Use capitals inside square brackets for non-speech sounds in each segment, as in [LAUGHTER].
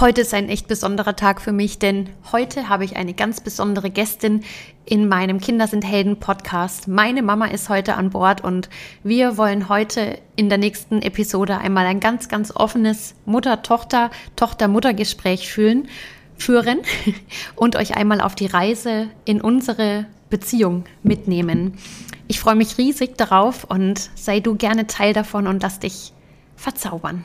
Heute ist ein echt besonderer Tag für mich, denn heute habe ich eine ganz besondere Gästin in meinem Kinder sind Helden Podcast. Meine Mama ist heute an Bord und wir wollen heute in der nächsten Episode einmal ein ganz, ganz offenes Mutter-Tochter, Tochter-Mutter-Gespräch fühlen, führen [LAUGHS] und euch einmal auf die Reise in unsere Beziehung mitnehmen. Ich freue mich riesig darauf und sei du gerne Teil davon und lass dich verzaubern.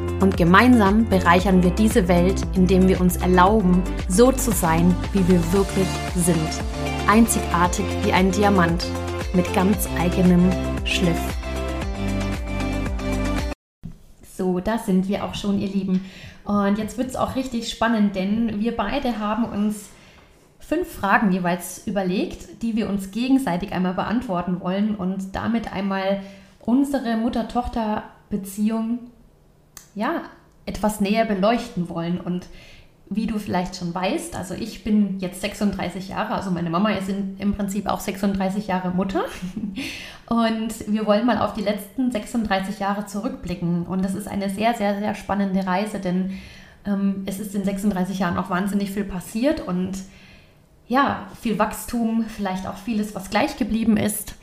Und gemeinsam bereichern wir diese Welt, indem wir uns erlauben, so zu sein, wie wir wirklich sind. Einzigartig wie ein Diamant mit ganz eigenem Schliff. So, da sind wir auch schon, ihr Lieben. Und jetzt wird es auch richtig spannend, denn wir beide haben uns fünf Fragen jeweils überlegt, die wir uns gegenseitig einmal beantworten wollen und damit einmal unsere Mutter-Tochter-Beziehung ja, etwas näher beleuchten wollen. Und wie du vielleicht schon weißt, also ich bin jetzt 36 Jahre, also meine Mama ist in, im Prinzip auch 36 Jahre Mutter. [LAUGHS] Und wir wollen mal auf die letzten 36 Jahre zurückblicken. Und das ist eine sehr, sehr, sehr spannende Reise, denn ähm, es ist in 36 Jahren auch wahnsinnig viel passiert und ja, viel Wachstum, vielleicht auch vieles, was gleich geblieben ist.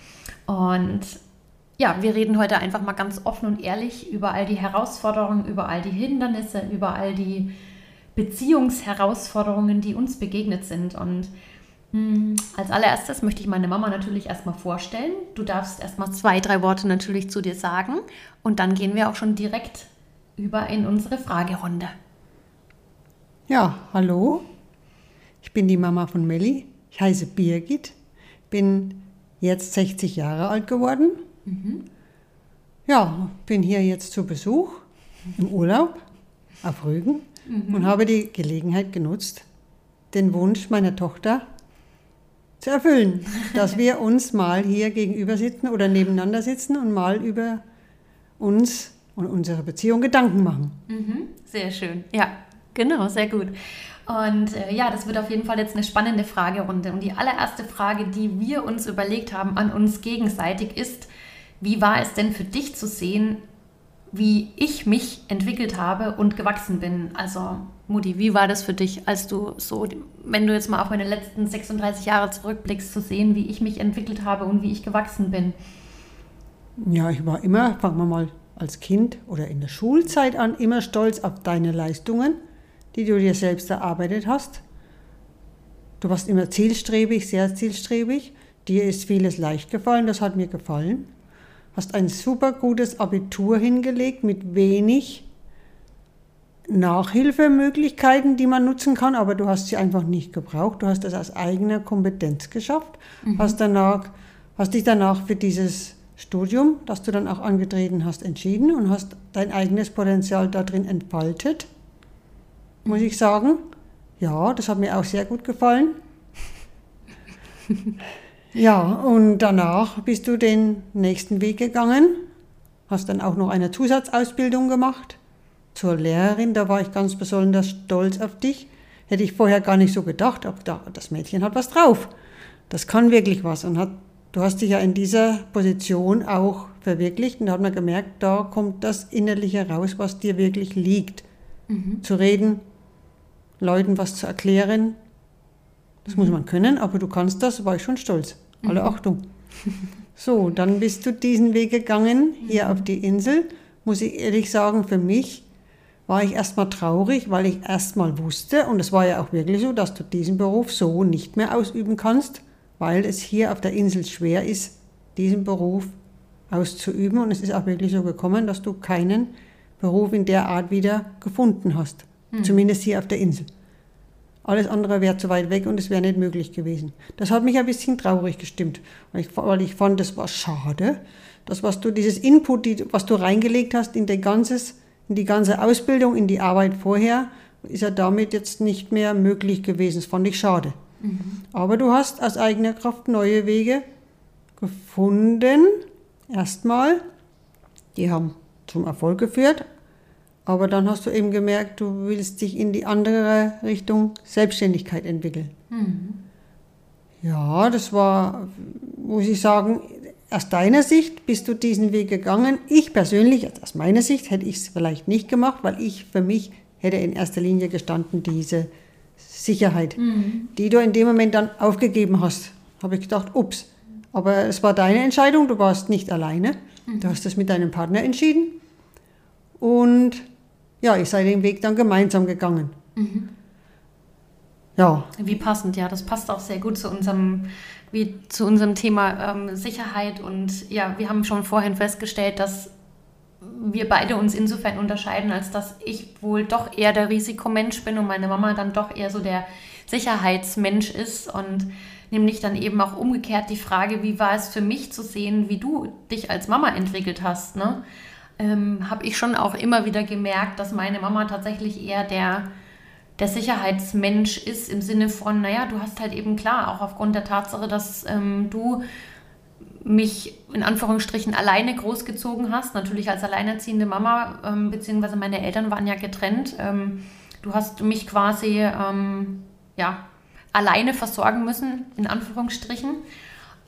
Und ja, wir reden heute einfach mal ganz offen und ehrlich über all die Herausforderungen, über all die Hindernisse, über all die Beziehungsherausforderungen, die uns begegnet sind. Und hm, als allererstes möchte ich meine Mama natürlich erstmal vorstellen. Du darfst erstmal zwei, drei Worte natürlich zu dir sagen und dann gehen wir auch schon direkt über in unsere Fragerunde. Ja, hallo. Ich bin die Mama von Melli. Ich heiße Birgit, bin jetzt 60 Jahre alt geworden Mhm. Ja, bin hier jetzt zu Besuch im Urlaub auf Rügen mhm. und habe die Gelegenheit genutzt, den Wunsch meiner Tochter zu erfüllen, [LAUGHS] dass wir uns mal hier gegenüber sitzen oder nebeneinander sitzen und mal über uns und unsere Beziehung Gedanken machen. Mhm. Sehr schön. Ja, genau, sehr gut. Und äh, ja, das wird auf jeden Fall jetzt eine spannende Fragerunde. Und die allererste Frage, die wir uns überlegt haben an uns gegenseitig, ist, wie war es denn für dich zu sehen, wie ich mich entwickelt habe und gewachsen bin? Also, Mutti, wie war das für dich, als du so, wenn du jetzt mal auf meine letzten 36 Jahre zurückblickst, zu sehen, wie ich mich entwickelt habe und wie ich gewachsen bin? Ja, ich war immer, fangen wir mal als Kind oder in der Schulzeit an, immer stolz auf deine Leistungen, die du dir selbst erarbeitet hast. Du warst immer zielstrebig, sehr zielstrebig. Dir ist vieles leicht gefallen, das hat mir gefallen hast ein super gutes Abitur hingelegt mit wenig Nachhilfemöglichkeiten, die man nutzen kann, aber du hast sie einfach nicht gebraucht. Du hast das aus eigener Kompetenz geschafft, mhm. hast, danach, hast dich danach für dieses Studium, das du dann auch angetreten hast, entschieden und hast dein eigenes Potenzial darin entfaltet, muss ich sagen. Ja, das hat mir auch sehr gut gefallen. [LAUGHS] Ja, und danach bist du den nächsten Weg gegangen, hast dann auch noch eine Zusatzausbildung gemacht zur Lehrerin. Da war ich ganz besonders stolz auf dich. Hätte ich vorher gar nicht so gedacht, aber das Mädchen hat was drauf. Das kann wirklich was und hat, du hast dich ja in dieser Position auch verwirklicht und da hat man gemerkt, da kommt das Innerliche raus, was dir wirklich liegt. Mhm. Zu reden, Leuten was zu erklären, das muss man können, aber du kannst das, war ich schon stolz. Alle mhm. Achtung. So, dann bist du diesen Weg gegangen, hier mhm. auf die Insel. Muss ich ehrlich sagen, für mich war ich erstmal traurig, weil ich erstmal wusste, und es war ja auch wirklich so, dass du diesen Beruf so nicht mehr ausüben kannst, weil es hier auf der Insel schwer ist, diesen Beruf auszuüben. Und es ist auch wirklich so gekommen, dass du keinen Beruf in der Art wieder gefunden hast. Mhm. Zumindest hier auf der Insel. Alles andere wäre zu weit weg und es wäre nicht möglich gewesen. Das hat mich ein bisschen traurig gestimmt, weil ich, weil ich fand, das war schade. Das, was du, dieses Input, die, was du reingelegt hast in, die ganzes, in die ganze Ausbildung, in die Arbeit vorher, ist ja damit jetzt nicht mehr möglich gewesen. Das fand ich schade. Mhm. Aber du hast aus eigener Kraft neue Wege gefunden. Erstmal, die haben zum Erfolg geführt. Aber dann hast du eben gemerkt, du willst dich in die andere Richtung Selbstständigkeit entwickeln. Mhm. Ja, das war, muss ich sagen, aus deiner Sicht bist du diesen Weg gegangen. Ich persönlich, also aus meiner Sicht, hätte ich es vielleicht nicht gemacht, weil ich für mich hätte in erster Linie gestanden diese Sicherheit, mhm. die du in dem Moment dann aufgegeben hast. Habe ich gedacht, ups. Aber es war deine Entscheidung, du warst nicht alleine. Mhm. Du hast das mit deinem Partner entschieden. Und ja, ihr seid den Weg dann gemeinsam gegangen. Mhm. Ja. Wie passend, ja, das passt auch sehr gut zu unserem, wie zu unserem Thema ähm, Sicherheit. Und ja, wir haben schon vorhin festgestellt, dass wir beide uns insofern unterscheiden, als dass ich wohl doch eher der Risikomensch bin und meine Mama dann doch eher so der Sicherheitsmensch ist. Und nämlich dann eben auch umgekehrt die Frage, wie war es für mich zu sehen, wie du dich als Mama entwickelt hast. Ne? Ähm, Habe ich schon auch immer wieder gemerkt, dass meine Mama tatsächlich eher der der Sicherheitsmensch ist im Sinne von, naja, du hast halt eben klar, auch aufgrund der Tatsache, dass ähm, du mich in Anführungsstrichen alleine großgezogen hast, natürlich als alleinerziehende Mama, ähm, beziehungsweise meine Eltern waren ja getrennt. Ähm, du hast mich quasi ähm, ja, alleine versorgen müssen, in Anführungsstrichen.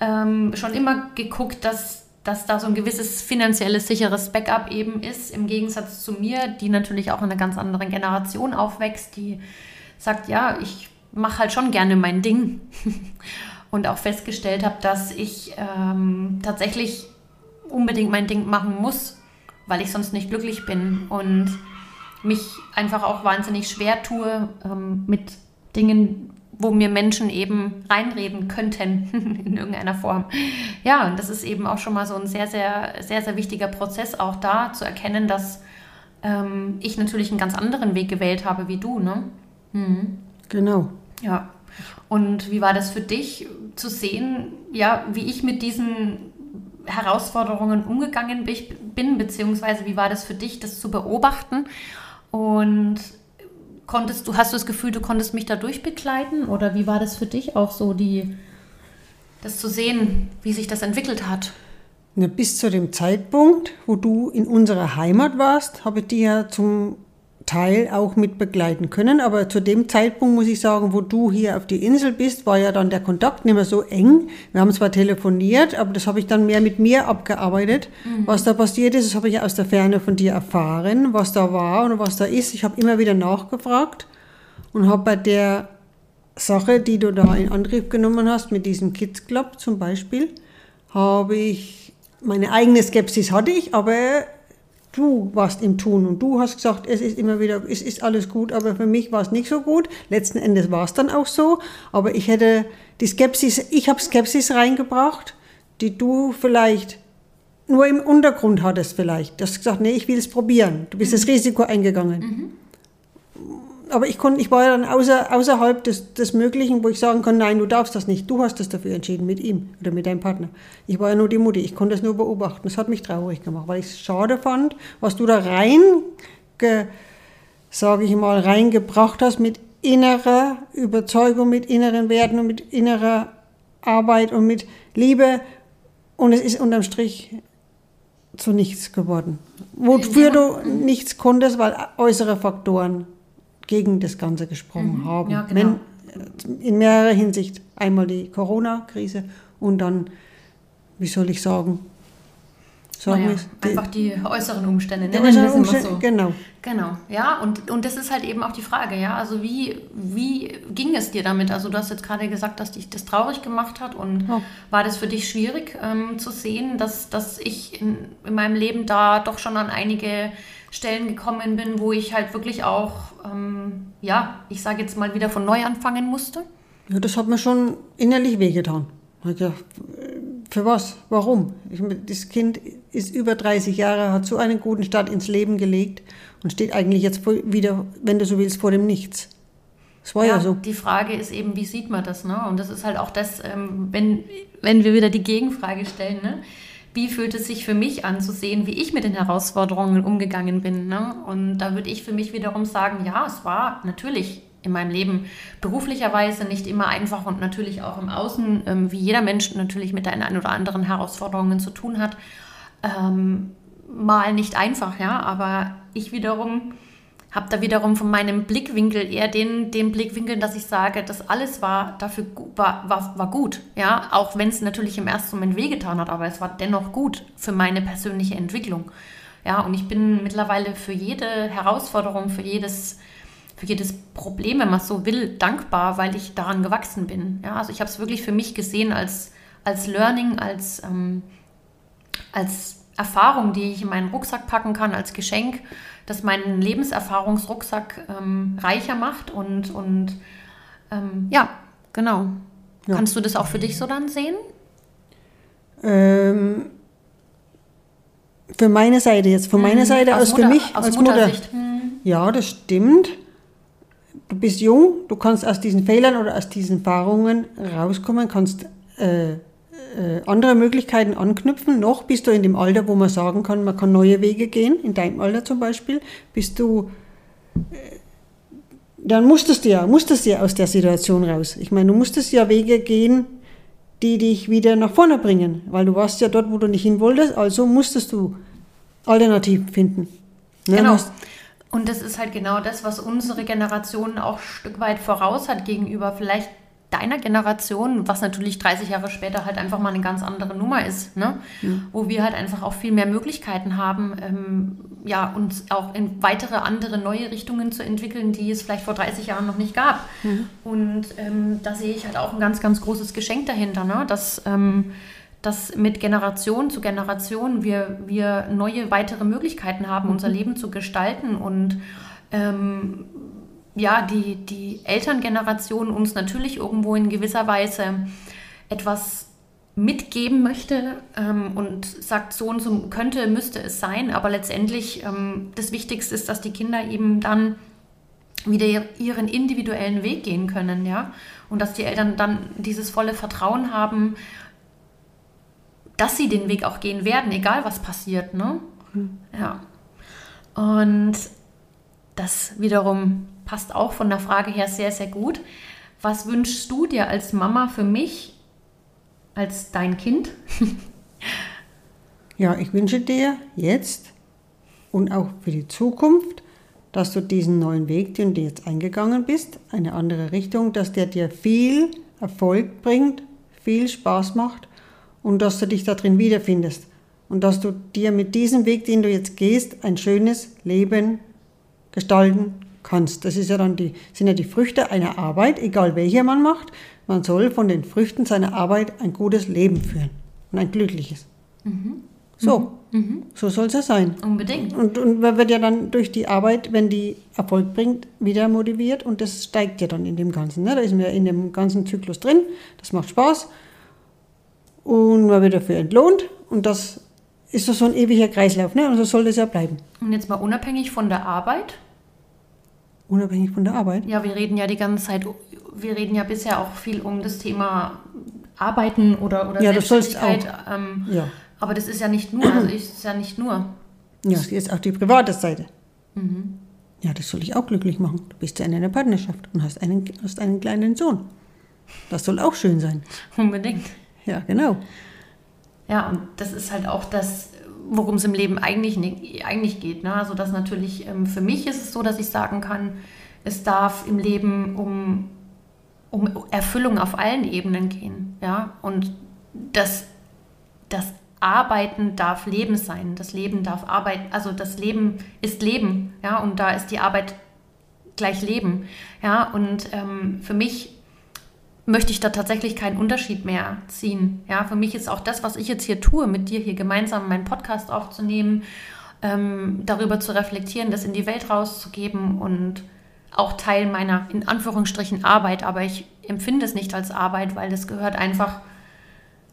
Ähm, schon immer geguckt, dass dass da so ein gewisses finanzielles sicheres Backup eben ist, im Gegensatz zu mir, die natürlich auch in einer ganz anderen Generation aufwächst, die sagt, ja, ich mache halt schon gerne mein Ding. [LAUGHS] Und auch festgestellt habe, dass ich ähm, tatsächlich unbedingt mein Ding machen muss, weil ich sonst nicht glücklich bin und mich einfach auch wahnsinnig schwer tue ähm, mit Dingen, wo mir Menschen eben reinreden könnten [LAUGHS] in irgendeiner Form. Ja, und das ist eben auch schon mal so ein sehr, sehr, sehr, sehr wichtiger Prozess, auch da zu erkennen, dass ähm, ich natürlich einen ganz anderen Weg gewählt habe wie du, ne? Mhm. Genau. Ja. Und wie war das für dich zu sehen, ja, wie ich mit diesen Herausforderungen umgegangen bin, beziehungsweise wie war das für dich, das zu beobachten? Und konntest du, hast du das Gefühl, du konntest mich da durchbegleiten? Oder wie war das für dich auch so, die, das zu sehen, wie sich das entwickelt hat? Na, bis zu dem Zeitpunkt, wo du in unserer Heimat warst, habe ich dir zum Teil auch mit begleiten können. Aber zu dem Zeitpunkt muss ich sagen, wo du hier auf die Insel bist, war ja dann der Kontakt nicht mehr so eng. Wir haben zwar telefoniert, aber das habe ich dann mehr mit mir abgearbeitet. Mhm. Was da passiert ist, das habe ich aus der Ferne von dir erfahren, was da war und was da ist. Ich habe immer wieder nachgefragt und habe bei der Sache, die du da in Angriff genommen hast, mit diesem Kids Club zum Beispiel, habe ich meine eigene Skepsis hatte ich, aber du warst im Tun und du hast gesagt, es ist immer wieder, es ist alles gut, aber für mich war es nicht so gut. Letzten Endes war es dann auch so, aber ich hätte die Skepsis, ich habe Skepsis reingebracht, die du vielleicht nur im Untergrund hattest vielleicht. Du hast gesagt, nee, ich will es probieren. Du bist mhm. das Risiko eingegangen. Mhm aber ich, konnte, ich war ja dann außer, außerhalb des, des Möglichen, wo ich sagen kann, nein, du darfst das nicht. Du hast das dafür entschieden mit ihm oder mit deinem Partner. Ich war ja nur die Mutti, ich konnte es nur beobachten. Das hat mich traurig gemacht, weil ich es schade fand, was du da rein, sage ich mal, reingebracht hast mit innerer Überzeugung, mit inneren Werten und mit innerer Arbeit und mit Liebe. Und es ist unterm Strich zu nichts geworden. Wofür du nichts konntest, weil äußere Faktoren gegen das Ganze gesprochen mhm. haben. Ja, genau. Wenn, in mehrerer Hinsicht. Einmal die Corona-Krise und dann, wie soll ich sagen, sagen naja, die, einfach die äußeren Umstände. Die äußeren Umstände so. Genau. Genau, ja, und, und das ist halt eben auch die Frage, ja, also wie, wie ging es dir damit? Also du hast jetzt gerade gesagt, dass dich das traurig gemacht hat und ja. war das für dich schwierig ähm, zu sehen, dass, dass ich in, in meinem Leben da doch schon an einige Stellen gekommen bin, wo ich halt wirklich auch, ähm, ja, ich sage jetzt mal wieder von neu anfangen musste? Ja, das hat mir schon innerlich wehgetan. Ja, für was? Warum? Ich, das Kind ist über 30 Jahre, hat so einen guten Start ins Leben gelegt und steht eigentlich jetzt wieder, wenn du so willst, vor dem Nichts. Das war ja, ja so. Die Frage ist eben, wie sieht man das? Ne? Und das ist halt auch das, ähm, wenn, wenn wir wieder die Gegenfrage stellen, ne? Wie fühlt es sich für mich an zu sehen, wie ich mit den Herausforderungen umgegangen bin. Ne? Und da würde ich für mich wiederum sagen, ja, es war natürlich in meinem Leben beruflicherweise nicht immer einfach und natürlich auch im Außen, ähm, wie jeder Mensch natürlich mit den ein oder anderen Herausforderungen zu tun hat, ähm, mal nicht einfach, ja, aber ich wiederum habe da wiederum von meinem Blickwinkel eher den, den Blickwinkel, dass ich sage, das alles war dafür war, war, war gut, ja, auch wenn es natürlich im ersten Moment wehgetan hat, aber es war dennoch gut für meine persönliche Entwicklung. Ja, und ich bin mittlerweile für jede Herausforderung, für jedes für jedes Problem, wenn man so will, dankbar, weil ich daran gewachsen bin. Ja, also ich habe es wirklich für mich gesehen als, als Learning, als, ähm, als Erfahrung, die ich in meinen Rucksack packen kann, als Geschenk, das meinen Lebenserfahrungsrucksack ähm, reicher macht und, und ähm, ja, genau. Ja. Kannst du das auch für dich so dann sehen? Ähm, für meine Seite jetzt, von meiner mhm. Seite aus, Mutter, für mich aus als Mutter. Hm. Ja, das stimmt du bist jung, du kannst aus diesen Fehlern oder aus diesen Erfahrungen rauskommen, kannst äh, andere Möglichkeiten anknüpfen. Noch bist du in dem Alter, wo man sagen kann, man kann neue Wege gehen, in deinem Alter zum Beispiel, bist du, äh, dann musstest du ja, musstest du ja aus der Situation raus. Ich meine, du musstest ja Wege gehen, die dich wieder nach vorne bringen, weil du warst ja dort, wo du nicht hin wolltest, also musstest du Alternativen finden. Ne? Genau. Und das ist halt genau das, was unsere Generation auch ein Stück weit voraus hat gegenüber vielleicht deiner Generation, was natürlich 30 Jahre später halt einfach mal eine ganz andere Nummer ist, ne? Mhm. wo wir halt einfach auch viel mehr Möglichkeiten haben, ähm, ja, uns auch in weitere andere neue Richtungen zu entwickeln, die es vielleicht vor 30 Jahren noch nicht gab. Mhm. Und ähm, da sehe ich halt auch ein ganz, ganz großes Geschenk dahinter, ne? dass ähm, dass mit Generation zu Generation wir, wir neue weitere Möglichkeiten haben, mhm. unser Leben zu gestalten und ähm, ja, die, die Elterngeneration uns natürlich irgendwo in gewisser Weise etwas mitgeben möchte ähm, und sagt, so und so könnte, müsste es sein, aber letztendlich ähm, das Wichtigste ist, dass die Kinder eben dann wieder ihren individuellen Weg gehen können, ja, und dass die Eltern dann dieses volle Vertrauen haben, dass sie den Weg auch gehen werden, egal was passiert. Ne? Mhm. Ja. Und das wiederum passt auch von der Frage her sehr, sehr gut. Was wünschst du dir als Mama für mich, als dein Kind? [LAUGHS] ja, ich wünsche dir jetzt und auch für die Zukunft, dass du diesen neuen Weg, den du jetzt eingegangen bist, eine andere Richtung, dass der dir viel Erfolg bringt, viel Spaß macht und dass du dich da drin wiederfindest und dass du dir mit diesem Weg, den du jetzt gehst, ein schönes Leben gestalten kannst. Das ist ja dann die, sind ja die Früchte einer Arbeit, egal welche man macht. Man soll von den Früchten seiner Arbeit ein gutes Leben führen und ein glückliches. Mhm. So, mhm. so soll es ja sein. Unbedingt. Und, und man wird ja dann durch die Arbeit, wenn die Erfolg bringt, wieder motiviert und das steigt ja dann in dem Ganzen. Ne? Da ist man ja in dem ganzen Zyklus drin, das macht Spaß und man wird dafür entlohnt und das ist so ein ewiger Kreislauf ne? und so soll das ja bleiben. Und jetzt mal unabhängig von der Arbeit? Unabhängig von der Arbeit? Ja, wir reden ja die ganze Zeit, wir reden ja bisher auch viel um das Thema Arbeiten oder, oder ja, Selbstständigkeit. Das ähm, ja. Aber das ist ja nicht nur, also ist ja nicht nur. Ja, das ist auch die private Seite. Mhm. Ja, das soll ich auch glücklich machen. Du bist ja in einer Partnerschaft und hast einen, hast einen kleinen Sohn. Das soll auch schön sein. Unbedingt. Ja, genau. Ja, und das ist halt auch das, worum es im Leben eigentlich, eigentlich geht. Ne? Also das natürlich, ähm, für mich ist es so, dass ich sagen kann, es darf im Leben um, um Erfüllung auf allen Ebenen gehen. Ja? Und das, das Arbeiten darf Leben sein. Das Leben darf Arbeit, also das Leben ist Leben, ja, und da ist die Arbeit gleich Leben. Ja, und ähm, für mich möchte ich da tatsächlich keinen Unterschied mehr ziehen. Ja, für mich ist auch das, was ich jetzt hier tue, mit dir hier gemeinsam meinen Podcast aufzunehmen, ähm, darüber zu reflektieren, das in die Welt rauszugeben und auch Teil meiner in Anführungsstrichen Arbeit, aber ich empfinde es nicht als Arbeit, weil das gehört einfach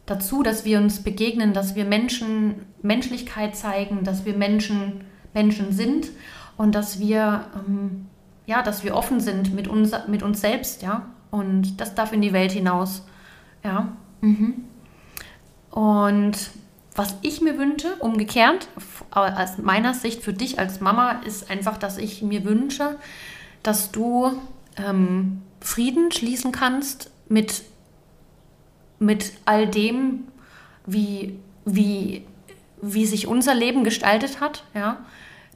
dazu, dass wir uns begegnen, dass wir Menschen Menschlichkeit zeigen, dass wir Menschen Menschen sind und dass wir ähm, ja, dass wir offen sind mit uns mit uns selbst, ja, und das darf in die Welt hinaus. Ja. Mhm. Und was ich mir wünsche, umgekehrt, aus meiner Sicht für dich als Mama, ist einfach, dass ich mir wünsche, dass du ähm, Frieden schließen kannst mit, mit all dem, wie, wie, wie sich unser Leben gestaltet hat, ja,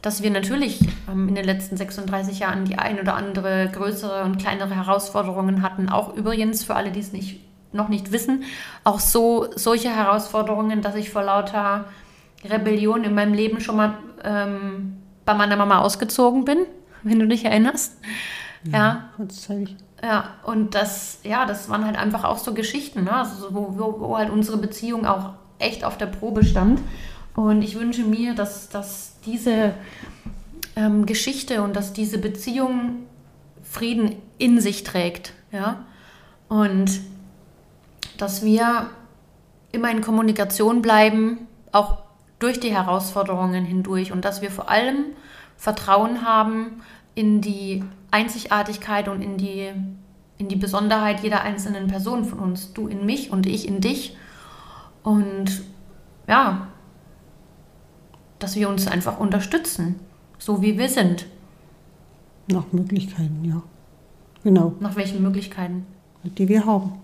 dass wir natürlich ähm, in den letzten 36 Jahren die ein oder andere größere und kleinere Herausforderungen hatten, auch übrigens für alle, die es nicht, noch nicht wissen, auch so solche Herausforderungen, dass ich vor lauter Rebellion in meinem Leben schon mal ähm, bei meiner Mama ausgezogen bin, [LAUGHS] wenn du dich erinnerst. Ja. ja. Ja, und das, ja, das waren halt einfach auch so Geschichten, ne? also wo, wo, wo halt unsere Beziehung auch echt auf der Probe stand. Und ich wünsche mir, dass, dass diese ähm, Geschichte und dass diese Beziehung Frieden in sich trägt. Ja? Und dass wir immer in Kommunikation bleiben, auch durch die Herausforderungen hindurch und dass wir vor allem Vertrauen haben in die Einzigartigkeit und in die, in die Besonderheit jeder einzelnen Person von uns. Du in mich und ich in dich. Und ja, dass wir uns einfach unterstützen, so wie wir sind. Nach Möglichkeiten, ja. Genau. Nach welchen Möglichkeiten? Die wir haben.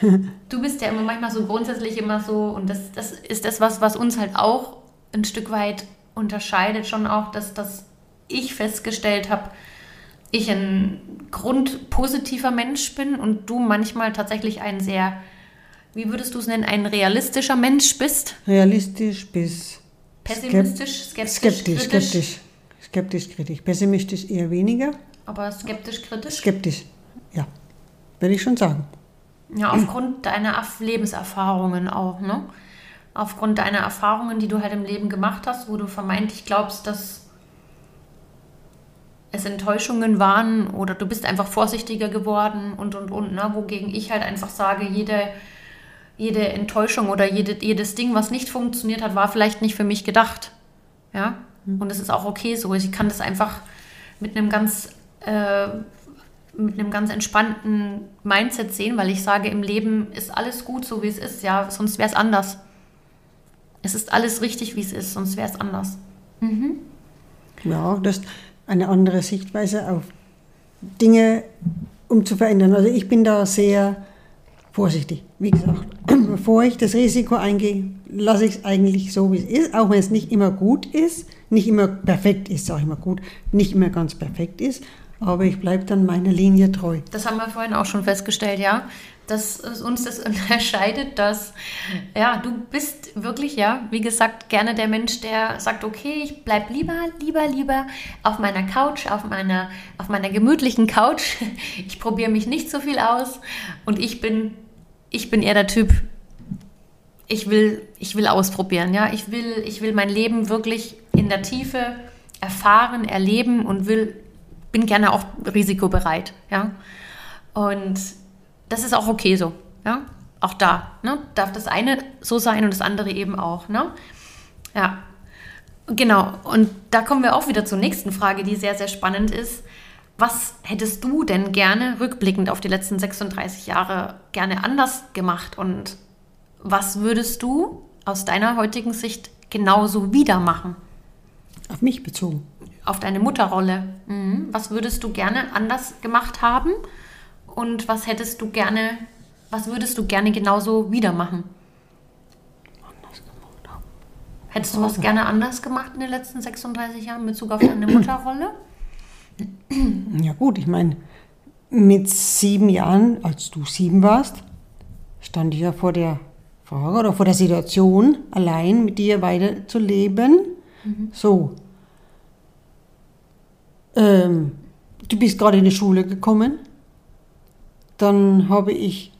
[LAUGHS] du bist ja immer manchmal so grundsätzlich immer so, und das, das ist das, was, was uns halt auch ein Stück weit unterscheidet, schon auch, dass, dass ich festgestellt habe, ich ein grundpositiver Mensch bin und du manchmal tatsächlich ein sehr wie würdest du es nennen, ein realistischer Mensch bist? Realistisch bis pessimistisch, skeptisch, skeptisch, kritisch. skeptisch, skeptisch, kritisch. Pessimistisch eher weniger. Aber skeptisch, kritisch? Skeptisch, ja, würde ich schon sagen. Ja, aufgrund deiner Lebenserfahrungen auch, ne? Aufgrund deiner Erfahrungen, die du halt im Leben gemacht hast, wo du vermeintlich glaubst, dass es Enttäuschungen waren oder du bist einfach vorsichtiger geworden und und und, ne? Wogegen ich halt einfach sage, jede jede Enttäuschung oder jede, jedes Ding, was nicht funktioniert hat, war vielleicht nicht für mich gedacht. Ja. Mhm. Und es ist auch okay so. Ich kann das einfach mit einem ganz, äh, mit einem ganz entspannten Mindset sehen, weil ich sage, im Leben ist alles gut, so wie es ist, ja, sonst wäre es anders. Es ist alles richtig, wie es ist, sonst wäre es anders. Mhm. Ja, das ist eine andere Sichtweise auf Dinge, um zu verändern. Also ich bin da sehr vorsichtig. Wie gesagt, [CLEARS THROAT] bevor ich das Risiko eingehe, lasse ich es eigentlich so, wie es ist, auch wenn es nicht immer gut ist, nicht immer perfekt ist, sage ich mal gut, nicht immer ganz perfekt ist, aber ich bleibe dann meiner Linie treu. Das haben wir vorhin auch schon festgestellt, ja, dass uns das [LAUGHS] unterscheidet, dass ja, du bist wirklich, ja, wie gesagt, gerne der Mensch, der sagt, okay, ich bleibe lieber, lieber, lieber auf meiner Couch, auf meiner, auf meiner gemütlichen Couch. [LAUGHS] Ich probiere mich nicht so viel aus und ich bin ich bin eher der Typ, ich will, ich will ausprobieren, ja. Ich will, ich will mein Leben wirklich in der Tiefe erfahren, erleben und will, bin gerne auch risikobereit, ja. Und das ist auch okay so, ja. Auch da, ne, darf das eine so sein und das andere eben auch, ne. Ja, genau. Und da kommen wir auch wieder zur nächsten Frage, die sehr, sehr spannend ist. Was hättest du denn gerne rückblickend auf die letzten 36 Jahre gerne anders gemacht und was würdest du aus deiner heutigen Sicht genauso wieder machen? Auf mich bezogen. Auf deine Mutterrolle. Mhm. Was würdest du gerne anders gemacht haben und was hättest du gerne, was würdest du gerne genauso wieder machen? Anders gemacht haben. Hättest du was gerne anders gemacht in den letzten 36 Jahren in Bezug auf deine Mutterrolle? Ja gut, ich meine, mit sieben Jahren, als du sieben warst, stand ich ja vor der Frage oder vor der Situation, allein mit dir weiterzuleben. Mhm. So. Ähm, du bist gerade in die Schule gekommen. Dann habe ich,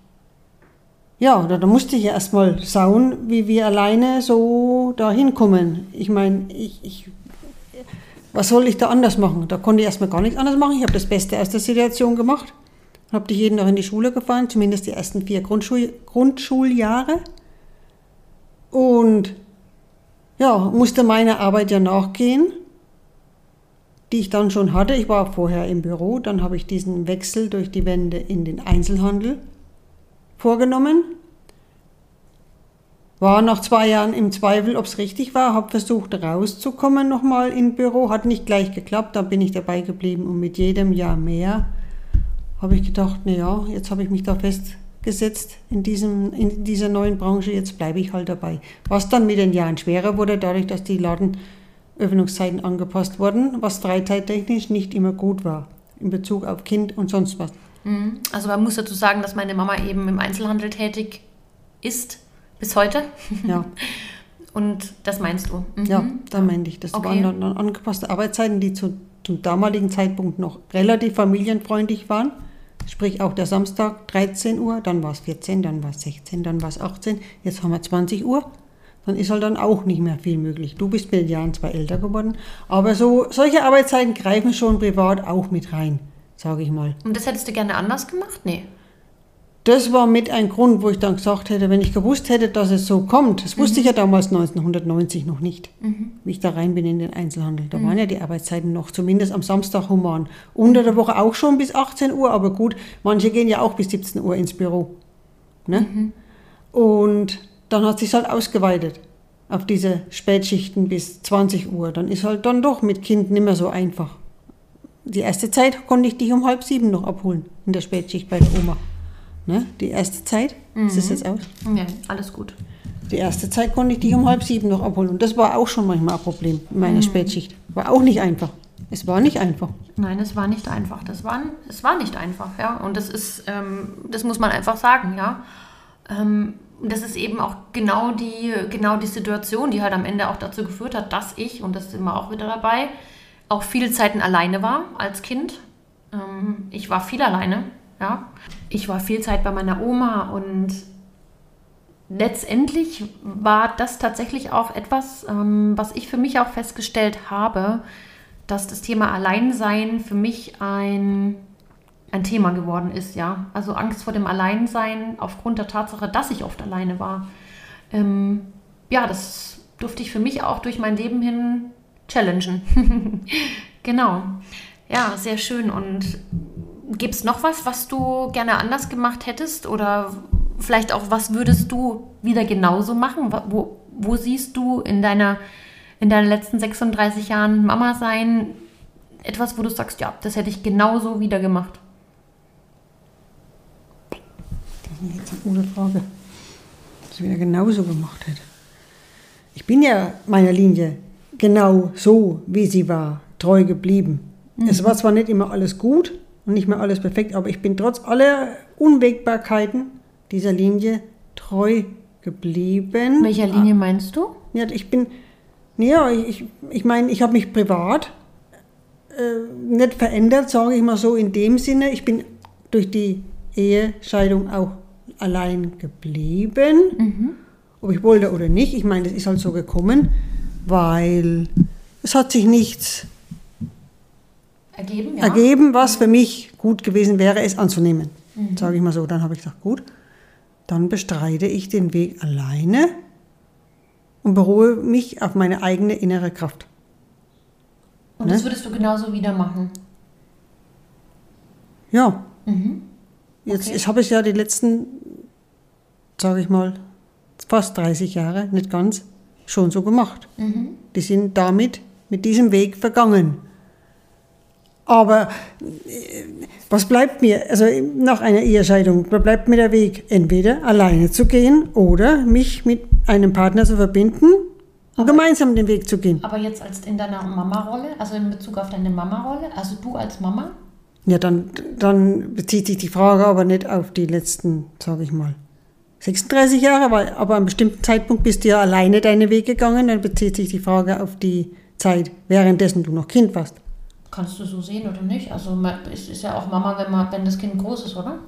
ja, da, da musste ich ja erstmal schauen, wie wir alleine so da hinkommen. Ich meine, ich, ich was soll ich da anders machen? Da konnte ich erstmal gar nichts anders machen. Ich habe das Beste aus der Situation gemacht. Habe dich jeden Tag in die Schule gefahren, zumindest die ersten vier Grundschul Grundschuljahre. Und ja, musste meiner Arbeit ja nachgehen, die ich dann schon hatte. Ich war vorher im Büro, dann habe ich diesen Wechsel durch die Wände in den Einzelhandel vorgenommen. War nach zwei Jahren im Zweifel, ob es richtig war, habe versucht rauszukommen nochmal in Büro, hat nicht gleich geklappt, dann bin ich dabei geblieben und mit jedem Jahr mehr habe ich gedacht, na ja, jetzt habe ich mich da festgesetzt in, diesem, in dieser neuen Branche, jetzt bleibe ich halt dabei. Was dann mit den Jahren schwerer wurde, dadurch, dass die Ladenöffnungszeiten angepasst wurden, was freizeittechnisch nicht immer gut war in Bezug auf Kind und sonst was. Mhm. Also man muss dazu sagen, dass meine Mama eben im Einzelhandel tätig ist bis heute. Ja. [LAUGHS] Und das meinst du? Mhm. Ja, da meinte ich. Das okay. waren dann angepasste Arbeitszeiten, die zu, zum damaligen Zeitpunkt noch relativ familienfreundlich waren. Sprich auch der Samstag 13 Uhr, dann war es 14, dann war es 16, dann war es 18, jetzt haben wir 20 Uhr. Dann ist halt dann auch nicht mehr viel möglich. Du bist mit den Jahren zwar älter geworden, aber so solche Arbeitszeiten greifen schon privat auch mit rein, sage ich mal. Und das hättest du gerne anders gemacht? Nee das war mit ein Grund, wo ich dann gesagt hätte, wenn ich gewusst hätte, dass es so kommt, das wusste mhm. ich ja damals 1990 noch nicht, mhm. wie ich da rein bin in den Einzelhandel. Da mhm. waren ja die Arbeitszeiten noch, zumindest am Samstag human. Unter der Woche auch schon bis 18 Uhr, aber gut, manche gehen ja auch bis 17 Uhr ins Büro. Ne? Mhm. Und dann hat sich halt ausgeweitet auf diese Spätschichten bis 20 Uhr. Dann ist halt dann doch mit Kind nicht mehr so einfach. Die erste Zeit konnte ich dich um halb sieben noch abholen in der Spätschicht bei der Oma. Ne? Die erste Zeit, mhm. ist das jetzt aus? Ja, alles gut. Die erste Zeit konnte ich dich um halb sieben noch abholen. Und das war auch schon manchmal ein Problem in meiner mhm. Spätschicht. War auch nicht einfach. Es war nicht einfach. Nein, es war nicht einfach. Das war, es war nicht einfach, ja. Und das ist, ähm, das muss man einfach sagen, ja. Ähm, das ist eben auch genau die, genau die Situation, die halt am Ende auch dazu geführt hat, dass ich, und das sind wir auch wieder dabei, auch viele Zeiten alleine war als Kind. Ähm, ich war viel alleine. Ja? Ich war viel Zeit bei meiner Oma und letztendlich war das tatsächlich auch etwas, ähm, was ich für mich auch festgestellt habe, dass das Thema Alleinsein für mich ein, ein Thema geworden ist, ja. Also Angst vor dem Alleinsein aufgrund der Tatsache, dass ich oft alleine war. Ähm, ja, das durfte ich für mich auch durch mein Leben hin challengen. [LAUGHS] genau. Ja, sehr schön. Und Gibt es noch was, was du gerne anders gemacht hättest? Oder vielleicht auch, was würdest du wieder genauso machen? Wo, wo siehst du in deiner, in deinen letzten 36 Jahren Mama sein etwas, wo du sagst, ja, das hätte ich genauso wieder gemacht? Das ist eine gute Frage. Was ich wieder genauso gemacht hätte. Ich bin ja meiner Linie genau so, wie sie war, treu geblieben. Mhm. Es war zwar nicht immer alles gut, und nicht mehr alles perfekt, aber ich bin trotz aller Unwägbarkeiten dieser Linie treu geblieben. Welcher Linie meinst du? Ja, ich bin, ja, ich, ich meine, ich habe mich privat äh, nicht verändert, sage ich mal so in dem Sinne. Ich bin durch die Ehescheidung auch allein geblieben, mhm. ob ich wollte oder nicht. Ich meine, das ist halt so gekommen, weil es hat sich nichts ergeben, ja. ergeben, was für mich gut gewesen wäre, es anzunehmen. Mhm. Sage ich mal so. Dann habe ich gesagt, gut, dann bestreite ich den Weg alleine und beruhe mich auf meine eigene innere Kraft. Und ne? das würdest du genauso wieder machen? Ja. Mhm. Okay. Jetzt ich habe es ja die letzten, sage ich mal, fast 30 Jahre, nicht ganz, schon so gemacht. Mhm. Die sind damit mit diesem Weg vergangen. Aber äh, was bleibt mir? Also nach einer Ehescheidung bleibt mir der Weg, entweder alleine zu gehen oder mich mit einem Partner zu verbinden und gemeinsam den Weg zu gehen. Aber jetzt als in deiner Mama-Rolle, also in Bezug auf deine Mama-Rolle, also du als Mama? Ja, dann, dann bezieht sich die Frage aber nicht auf die letzten, sage ich mal, 36 Jahre, weil, aber an einem bestimmten Zeitpunkt bist du ja alleine deine Weg gegangen, dann bezieht sich die Frage auf die Zeit, währenddessen du noch Kind warst. Kannst du so sehen oder nicht? Also es ist ja auch Mama, wenn, man, wenn das Kind groß ist, oder?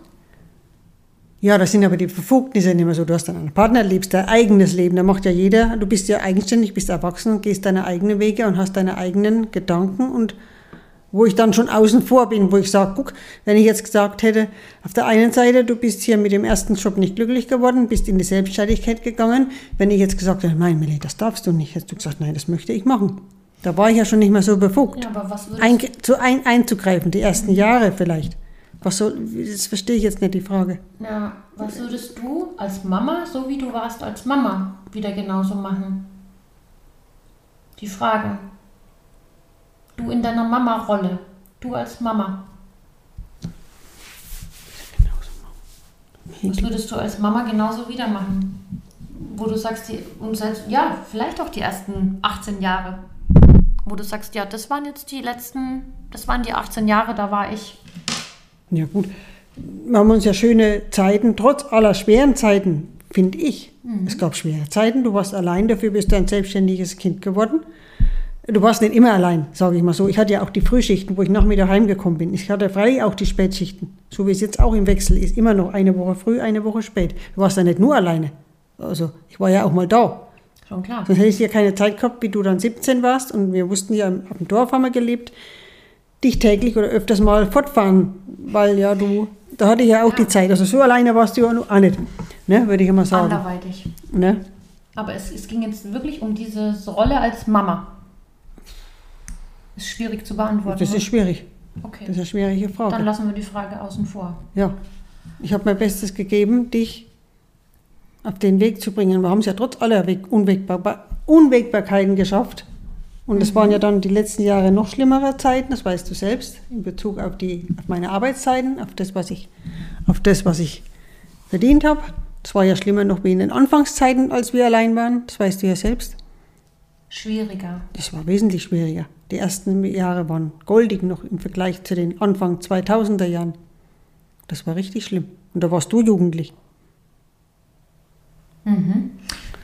Ja, das sind aber die Befugnisse nicht mehr so. Du hast dann einen Partner, lebst dein eigenes Leben. Da macht ja jeder, du bist ja eigenständig, bist erwachsen und gehst deine eigenen Wege und hast deine eigenen Gedanken. Und wo ich dann schon außen vor bin, wo ich sage, guck, wenn ich jetzt gesagt hätte, auf der einen Seite, du bist hier mit dem ersten Job nicht glücklich geworden, bist in die Selbstständigkeit gegangen. Wenn ich jetzt gesagt hätte, nein, Millie, das darfst du nicht, hättest du gesagt, nein, das möchte ich machen. Da war ich ja schon nicht mehr so befugt, ja, ein, zu ein, einzugreifen, die ersten Jahre vielleicht. Was soll, das verstehe ich jetzt nicht, die Frage. Ja, was würdest du als Mama, so wie du warst als Mama, wieder genauso machen? Die Frage. Du in deiner Mama-Rolle. Du als Mama. Was würdest du als Mama genauso wieder machen? Wo du sagst, die, und selbst, ja, vielleicht auch die ersten 18 Jahre. Wo du sagst, ja, das waren jetzt die letzten, das waren die 18 Jahre, da war ich. Ja, gut. Wir haben uns ja schöne Zeiten, trotz aller schweren Zeiten, finde ich. Mhm. Es gab schwere Zeiten, du warst allein, dafür bist du ein selbstständiges Kind geworden. Du warst nicht immer allein, sage ich mal so. Ich hatte ja auch die Frühschichten, wo ich nachmittag heimgekommen bin. Ich hatte freilich auch die Spätschichten, so wie es jetzt auch im Wechsel ist. Immer noch eine Woche früh, eine Woche spät. Du warst ja nicht nur alleine. Also ich war ja auch mal da. Schon klar. Sonst hätte ich ja keine Zeit gehabt, wie du dann 17 warst. Und wir wussten ja, auf dem Dorf haben wir gelebt, dich täglich oder öfters mal fortfahren. Weil ja du, da hatte ich ja auch ja. die Zeit. Also so alleine warst du ja auch nicht, ne, würde ich immer sagen. Anderweitig. Ne? Aber es, es ging jetzt wirklich um diese Rolle als Mama. Ist schwierig zu beantworten. Das ist schwierig. Okay. Das ist eine schwierige Frage. Dann lassen wir die Frage außen vor. Ja. Ich habe mein Bestes gegeben, dich auf den Weg zu bringen. Wir haben es ja trotz aller Unwägbar Unwägbarkeiten geschafft. Und es mhm. waren ja dann die letzten Jahre noch schlimmere Zeiten, das weißt du selbst, in Bezug auf, die, auf meine Arbeitszeiten, auf das, was ich, auf das, was ich verdient habe. Es war ja schlimmer noch wie in den Anfangszeiten, als wir allein waren, das weißt du ja selbst. Schwieriger. Das war wesentlich schwieriger. Die ersten Jahre waren goldig noch im Vergleich zu den Anfang 2000er Jahren. Das war richtig schlimm. Und da warst du jugendlich. Mhm.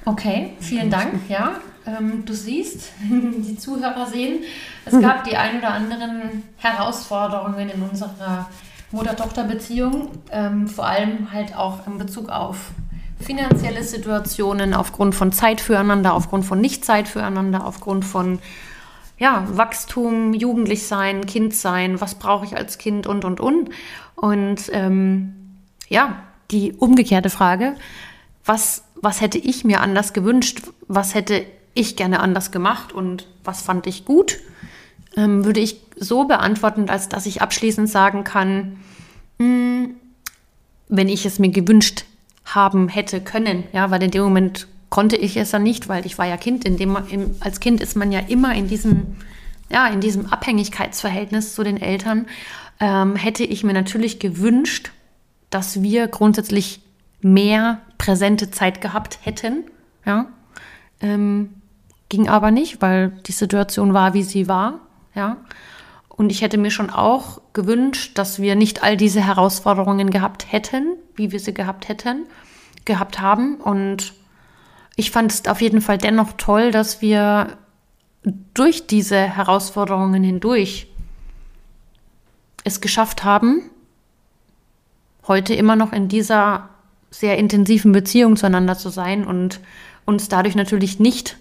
Okay, vielen Dank. Ja, ähm, du siehst, [LAUGHS] die Zuhörer sehen, es gab die ein oder anderen Herausforderungen in unserer Mutter-Tochter-Beziehung, ähm, vor allem halt auch in Bezug auf finanzielle Situationen, aufgrund von Zeit füreinander, aufgrund von Nicht-Zeit füreinander, aufgrund von ja, Wachstum, jugendlich sein, Kind sein, was brauche ich als Kind und und und. Und ähm, ja, die umgekehrte Frage, was, was hätte ich mir anders gewünscht, was hätte ich gerne anders gemacht und was fand ich gut, ähm, würde ich so beantworten, als dass ich abschließend sagen kann, mh, hm, wenn ich es mir gewünscht haben hätte können, ja, weil in dem Moment konnte ich es dann nicht, weil ich war ja Kind. In dem, im, als Kind ist man ja immer in diesem, ja, in diesem Abhängigkeitsverhältnis zu den Eltern. Ähm, hätte ich mir natürlich gewünscht, dass wir grundsätzlich mehr präsente Zeit gehabt hätten. Ja. Ähm, ging aber nicht, weil die Situation war, wie sie war. Ja. Und ich hätte mir schon auch gewünscht, dass wir nicht all diese Herausforderungen gehabt hätten, wie wir sie gehabt hätten, gehabt haben. Und ich fand es auf jeden Fall dennoch toll, dass wir durch diese Herausforderungen hindurch es geschafft haben, heute immer noch in dieser sehr intensiven Beziehung zueinander zu sein und uns dadurch natürlich nicht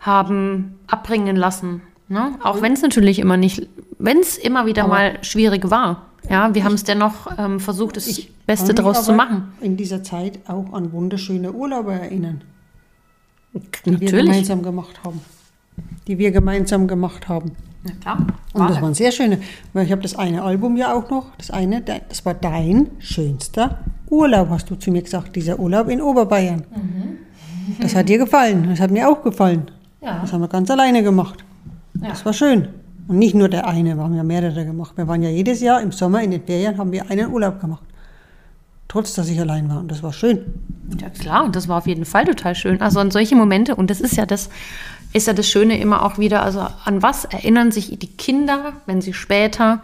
haben abbringen lassen. Ne? Auch wenn es natürlich immer nicht, wenn es immer wieder aber mal schwierig war. Ja, wir haben es dennoch ähm, versucht, das Beste daraus zu machen. In dieser Zeit auch an wunderschöne Urlaube erinnern die Natürlich. wir gemeinsam gemacht haben. Die wir gemeinsam gemacht haben. Ja, klar. Und das waren sehr schöne, weil ich habe das eine Album ja auch noch, das eine, das war dein schönster Urlaub, hast du zu mir gesagt, dieser Urlaub in Oberbayern. Mhm. Das hat dir gefallen, das hat mir auch gefallen. Ja. Das haben wir ganz alleine gemacht. Ja. Das war schön. Und nicht nur der eine, wir haben ja mehrere gemacht. Wir waren ja jedes Jahr im Sommer in den Ferien, haben wir einen Urlaub gemacht. Trotz, dass ich allein war. Und das war schön. Ja, klar. Und das war auf jeden Fall total schön. Also an solche Momente. Und das ist ja das, ist ja das Schöne immer auch wieder. Also an was erinnern sich die Kinder, wenn sie später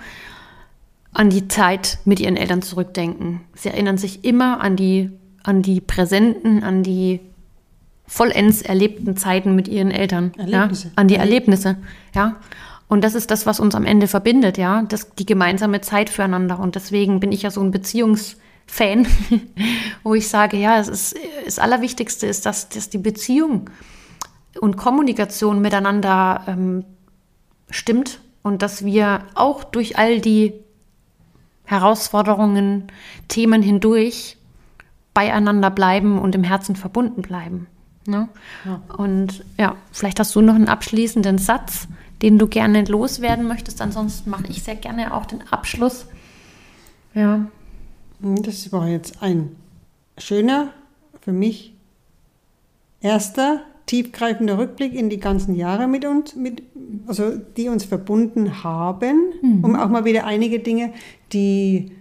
an die Zeit mit ihren Eltern zurückdenken? Sie erinnern sich immer an die, an die präsenten, an die vollends erlebten Zeiten mit ihren Eltern. Erlebnisse. Ja? An die Erlebnisse. Ja. Und das ist das, was uns am Ende verbindet, ja, das, die gemeinsame Zeit füreinander. Und deswegen bin ich ja so ein Beziehungs- Fan, [LAUGHS] wo ich sage, ja, es ist, das Allerwichtigste ist, dass, dass die Beziehung und Kommunikation miteinander ähm, stimmt und dass wir auch durch all die Herausforderungen, Themen hindurch beieinander bleiben und im Herzen verbunden bleiben. Ne? Ja. Und ja, vielleicht hast du noch einen abschließenden Satz, den du gerne loswerden möchtest. Ansonsten mache ich sehr gerne auch den Abschluss Ja. Das war jetzt ein schöner, für mich erster tiefgreifender Rückblick in die ganzen Jahre mit uns, mit, also die uns verbunden haben, mhm. um auch mal wieder einige Dinge, die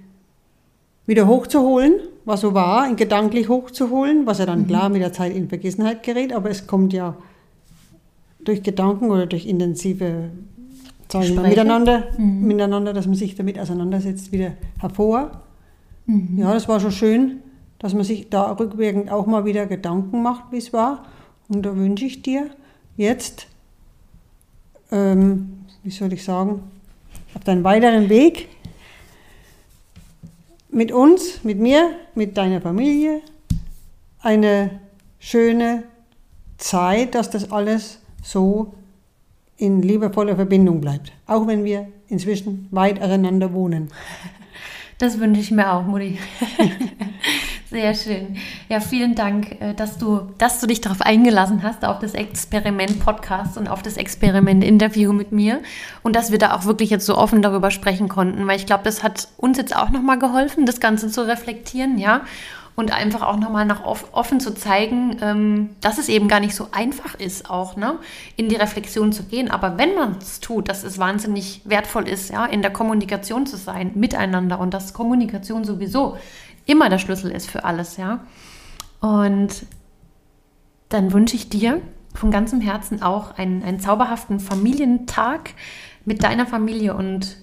wieder hochzuholen, was so war, in gedanklich hochzuholen, was ja dann mhm. klar mit der Zeit in Vergessenheit gerät, aber es kommt ja durch Gedanken oder durch intensive wir, miteinander, mhm. miteinander, dass man sich damit auseinandersetzt, wieder hervor. Mhm. Ja, das war schon schön, dass man sich da rückwirkend auch mal wieder Gedanken macht, wie es war. Und da wünsche ich dir jetzt, ähm, wie soll ich sagen, auf deinen weiteren Weg mit uns, mit mir, mit deiner Familie eine schöne Zeit, dass das alles so in liebevoller Verbindung bleibt. Auch wenn wir inzwischen weit auseinander wohnen. Das wünsche ich mir auch, Mutti. [LAUGHS] Sehr schön. Ja, vielen Dank, äh, dass du, dass du dich darauf eingelassen hast, auf das Experiment-Podcast und auf das Experiment-Interview mit mir. Und dass wir da auch wirklich jetzt so offen darüber sprechen konnten, weil ich glaube, das hat uns jetzt auch nochmal geholfen, das Ganze zu reflektieren, ja und einfach auch nochmal nach offen zu zeigen, ähm, dass es eben gar nicht so einfach ist, auch ne, in die Reflexion zu gehen. Aber wenn man es tut, dass es wahnsinnig wertvoll ist, ja, in der Kommunikation zu sein, miteinander und dass Kommunikation sowieso immer der Schlüssel ist für alles, ja. Und dann wünsche ich dir von ganzem Herzen auch einen, einen zauberhaften Familientag mit deiner Familie und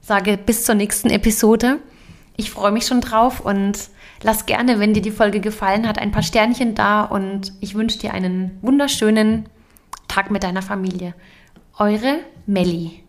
sage bis zur nächsten Episode. Ich freue mich schon drauf und lass gerne, wenn dir die Folge gefallen hat, ein paar Sternchen da und ich wünsche dir einen wunderschönen Tag mit deiner Familie. Eure Melli.